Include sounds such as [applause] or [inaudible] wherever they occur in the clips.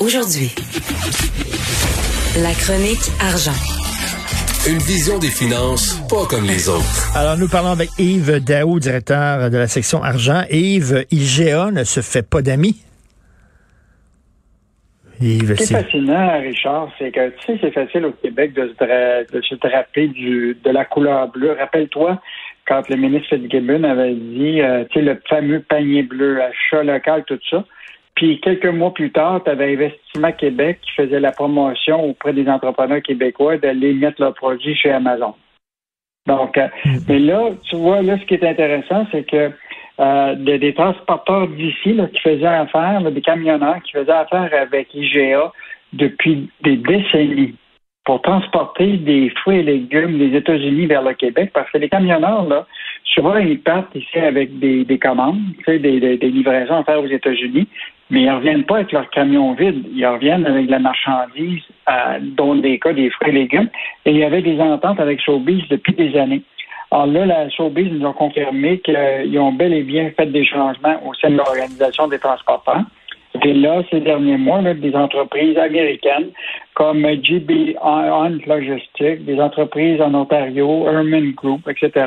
Aujourd'hui, la chronique argent. Une vision des finances pas comme les autres. Alors, nous parlons avec Yves Daou, directeur de la section argent. Yves, IGA ne se fait pas d'amis? Yves, Ce qui est fascinant, Richard, c'est que, tu sais, c'est facile au Québec de se, de se draper du, de la couleur bleue. Rappelle-toi, quand le ministre Fitzgibbon avait dit, euh, tu sais, le fameux panier bleu, achat local, tout ça. Puis quelques mois plus tard, tu avais Investissement Québec qui faisait la promotion auprès des entrepreneurs québécois d'aller mettre leurs produits chez Amazon. Donc, euh, mm. mais là, tu vois, là, ce qui est intéressant, c'est que euh, des, transporteurs d'ici qui faisaient affaire, des camionneurs qui faisaient affaire avec IGA depuis des décennies pour transporter des fruits et légumes des États-Unis vers le Québec, parce que les camionneurs, là, souvent, ils partent ici avec des, des commandes, des, livraisons à faire aux États-Unis, mais ils reviennent pas avec leur camion vide. Ils reviennent avec de la marchandise, dont des cas des fruits et légumes. Et il y avait des ententes avec Sobeys depuis des années. Alors là, la nous a confirmé qu'ils ont bel et bien fait des changements au sein de l'Organisation des transporteurs. Et là, ces derniers mois, des entreprises américaines comme GB Hunt Logistics, des entreprises en Ontario, Herman Group, etc.,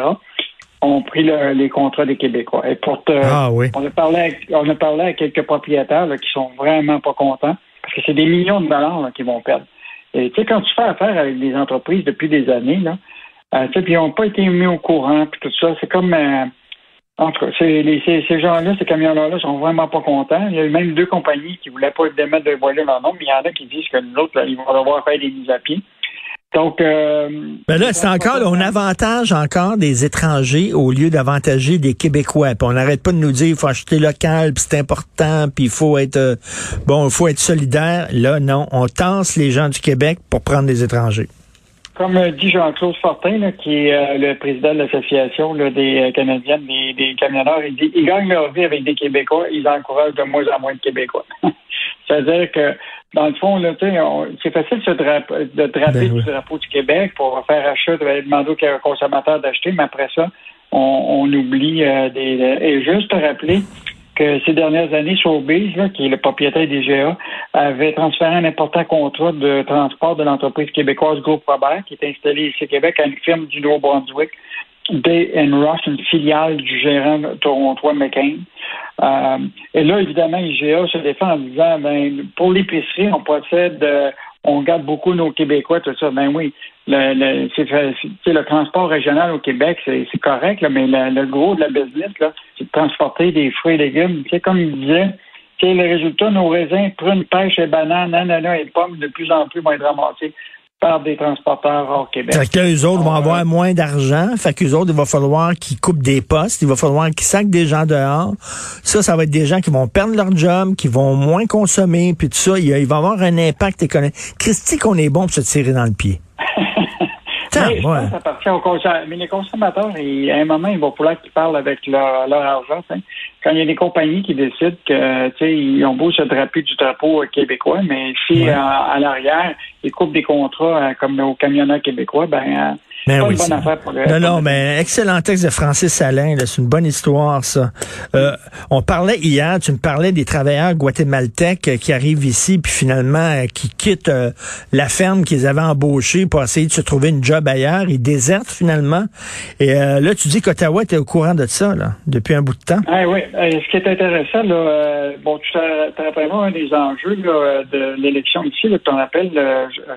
ont pris les contrats des Québécois. Et pour ah, oui. on a parlé, on a parlé à quelques propriétaires qui sont vraiment pas contents parce que c'est des millions de dollars qui vont perdre. Et tu sais, quand tu fais affaire avec des entreprises depuis des années, là, euh, puis ils n'ont pas été mis au courant, puis tout ça, c'est comme euh, entre ces, ces, gens-là, ces camionneurs-là sont vraiment pas contents. Il y a eu même deux compagnies qui voulaient pas démettre de voiler leur nom, mais il y en a qui disent que nous autres, ils vont devoir faire des mises à pied. Donc, euh, ben là, c'est encore, on avantage encore des étrangers au lieu d'avantager des Québécois. Puis on n'arrête pas de nous dire, il faut acheter local, puis c'est important, puis il faut être, euh, bon, il faut être solidaire. Là, non, on tense les gens du Québec pour prendre des étrangers. Comme dit Jean-Claude Fortin, qui est euh, le président de l'association des euh, Canadiennes, des, des, camionneurs, il dit, ils gagnent leur vie avec des Québécois, ils encouragent de moins en moins de Québécois. [laughs] C'est-à-dire que dans le fond, c'est facile de, se draper, de draper ben du drapeau du Québec pour faire achat, de demander aux consommateurs d'acheter, mais après ça, on, oublie euh, des. Et juste rappeler que ces dernières années, Showbiz, qui est le propriétaire des GA, avait transféré un important contrat de transport de l'entreprise québécoise Groupe Robert, qui est installée ici au Québec, à une firme du Nouveau-Brunswick, Day Ross, une filiale du gérant torontois McCain. Euh, et là, évidemment, IGA se défend en disant, ben, pour l'épicerie, on possède, euh, on garde beaucoup nos Québécois, tout ça. Ben oui, le, le, c'est, le transport régional au Québec, c'est, correct, mais le, gros de la business, là, c'est de transporter des fruits et légumes. Sais, comme il disait, c'est le résultat, nos raisins, prunes, pêches et bananes, ananas et pommes de plus en plus vont être ramassés par des transporteurs hors Québec. Fait qu'eux autres vont avoir moins d'argent. Fait qu'eux autres, il va falloir qu'ils coupent des postes. Il va falloir qu'ils sacent des gens dehors. Ça, ça va être des gens qui vont perdre leur job, qui vont moins consommer, puis tout ça. Il, va avoir un impact économique. Christy, qu'on est bon pour se tirer dans le pied. [laughs] Mais, ça appartient aux consommateurs. Mais les consommateurs, à un moment, il va falloir qu'ils parlent avec leur, leur argent. Quand il y a des compagnies qui décident que, tu sais, ils ont beau se draper du drapeau québécois, mais si à, l'arrière, ils coupent des contrats euh, comme aux camionneurs québécois, ben euh, ben oui, non, non, mais excellent texte de Francis Alain. C'est une bonne histoire, ça. Euh, on parlait hier, tu me parlais des travailleurs guatémaltèques euh, qui arrivent ici, puis finalement, euh, qui quittent la ferme qu'ils avaient embauchée pour essayer de se trouver une job ailleurs. Ils désertent finalement. Et là, tu dis qu'Ottawa était au courant de ça, là, depuis un bout de temps. Ah oui. ce qui est intéressant, là, bon, tu te rappelles un des enjeux là, de l'élection ici, là, tu rappelles,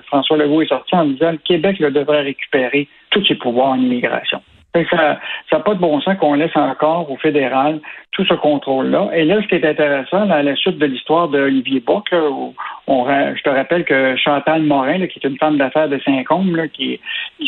François Legault est sorti en disant le Québec là, devrait récupérer tous ses pouvoirs en immigration. Ça n'a pas de bon sens qu'on laisse encore au fédéral tout ce contrôle-là. Et là, ce qui est intéressant, à la suite de l'histoire d'Olivier Bock, je te rappelle que Chantal Morin, qui est une femme d'affaires de Saint-Côme, qui,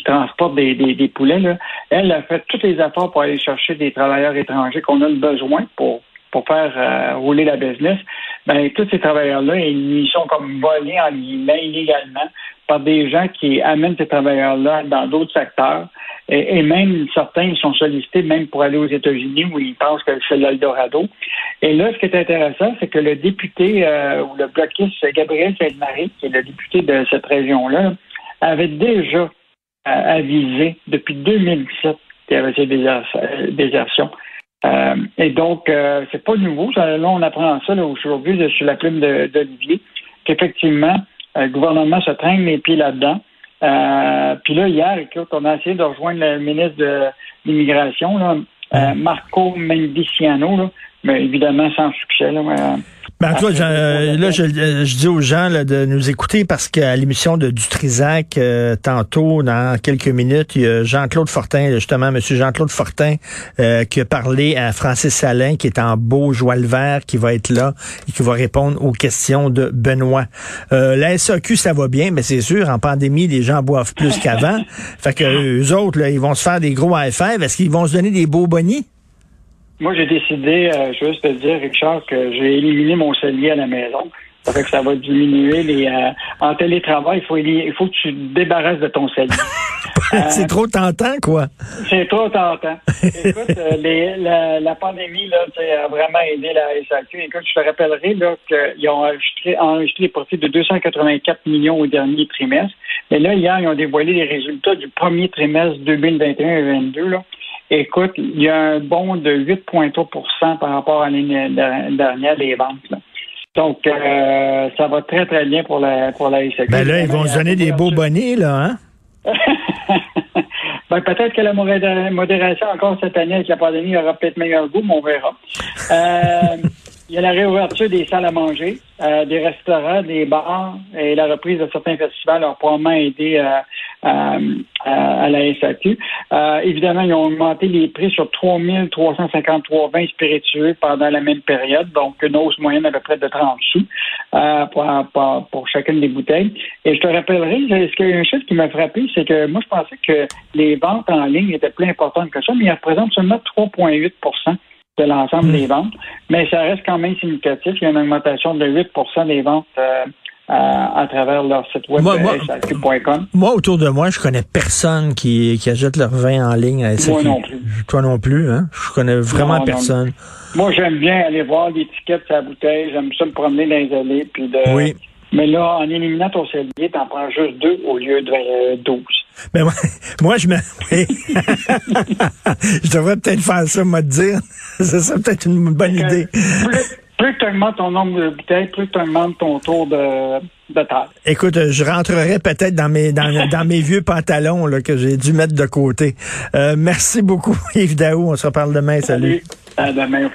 transporte des, poulets, elle a fait tous les efforts pour aller chercher des travailleurs étrangers qu'on a besoin pour pour faire euh, rouler la business, ben, tous ces travailleurs-là, ils sont comme volés en guillemets illégalement par des gens qui amènent ces travailleurs-là dans d'autres secteurs. Et, même certains ils sont sollicités même pour aller aux États-Unis où ils pensent que c'est l'Eldorado. Et là, ce qui est intéressant, c'est que le député euh, ou le bloquiste Gabriel Sainte-Marie, qui est le député de cette région-là, avait déjà euh, avisé depuis 2017 qu'il y avait ces désertions. Euh, et donc, euh, c'est pas nouveau. là, on apprend ça aujourd'hui sur la plume d'Olivier. qu'effectivement, le gouvernement se traîne les pieds là-dedans. puis là, hier, écoute, on a essayé de rejoindre le ministre de l'immigration, Marco Mendiciano, mais évidemment sans succès. Là, ben, toi, euh, là, je, je, dis aux gens là, de nous écouter parce qu'à l'émission de Dutrisac, euh, tantôt, dans quelques minutes, il y a Jean-Claude Fortin, justement, Monsieur Jean-Claude Fortin, euh, qui a parlé à Francis Salin, qui est en beau joie le vert, qui va être là et qui va répondre aux questions de Benoît. la SAQ, ça va bien, mais c'est sûr, en pandémie, les gens boivent plus qu'avant. [laughs] fait que eux autres, là, ils vont se faire des gros AFF. Est-ce qu'ils vont se donner des beaux bonnies? Moi, j'ai décidé, euh, juste de dire, Richard, que j'ai éliminé mon cellier à la maison. Ça fait que ça va diminuer les. Euh, en télétravail, il faut, il faut que tu te débarrasses de ton cellier. [laughs] c'est euh, trop tentant, quoi. C'est trop tentant. Écoute, [laughs] les, la, la, pandémie là, a vraiment aidé la SAQ. Écoute, je te rappellerai là, qu'ils ont enregistré, enregistré des profits de 284 millions au dernier trimestre. Mais là, hier, ils ont dévoilé les résultats du premier trimestre 2021 et 2022. Là. Écoute, il y a un bond de 8,3% par rapport à l'année dernière des ventes. Donc, euh, ça va très, très bien pour la, pour la SAQ. Ben là, ils vont se donner des beaux bonnets, là, hein? [laughs] ben, peut-être que la modération encore cette année avec la pandémie aura peut-être meilleur goût, mais on verra. Euh, [laughs] il y a la réouverture des salles à manger, euh, des restaurants, des bars et la reprise de certains festivals ont probablement aidé euh, à la SAQ. Euh, évidemment, ils ont augmenté les prix sur 3353 vins spiritueux pendant la même période, donc une hausse moyenne à peu près de 30 sous pour, pour, chacune des bouteilles. Et je te rappellerai, ce qu'il y a un chiffre qui m'a frappé, c'est que moi, je pensais que les ventes en ligne étaient plus importantes que ça, mais ils représentent seulement 3,8% de l'ensemble des hmm. ventes, mais ça reste quand même significatif. Il y a une augmentation de 8% des ventes euh, à, travers leur site web moi, moi, autour de moi, je connais personne qui, qui achète leur vin en ligne à Moi non plus. Toi non plus, hein? Je connais vraiment personne. Moi, j'aime bien aller voir l'étiquette de sa bouteille. J'aime ça me promener dans les allées. Puis de... Oui. Mais là, en éliminant ton cellier, t'en prends juste deux au lieu de 12. Mais moi, [laughs] moi je me. [laughs] je devrais peut-être faire ça, moi, te dire. [laughs] Ça serait peut-être une bonne idée. Plus, tu augmentes ton nombre de bouteilles, plus tu augmentes ton tour de, de taille. Écoute, je rentrerai peut-être dans mes dans, [laughs] dans mes vieux pantalons là, que j'ai dû mettre de côté. Euh, merci beaucoup, [laughs] Yves Daou. On se reparle demain. Salut. Salut. À demain.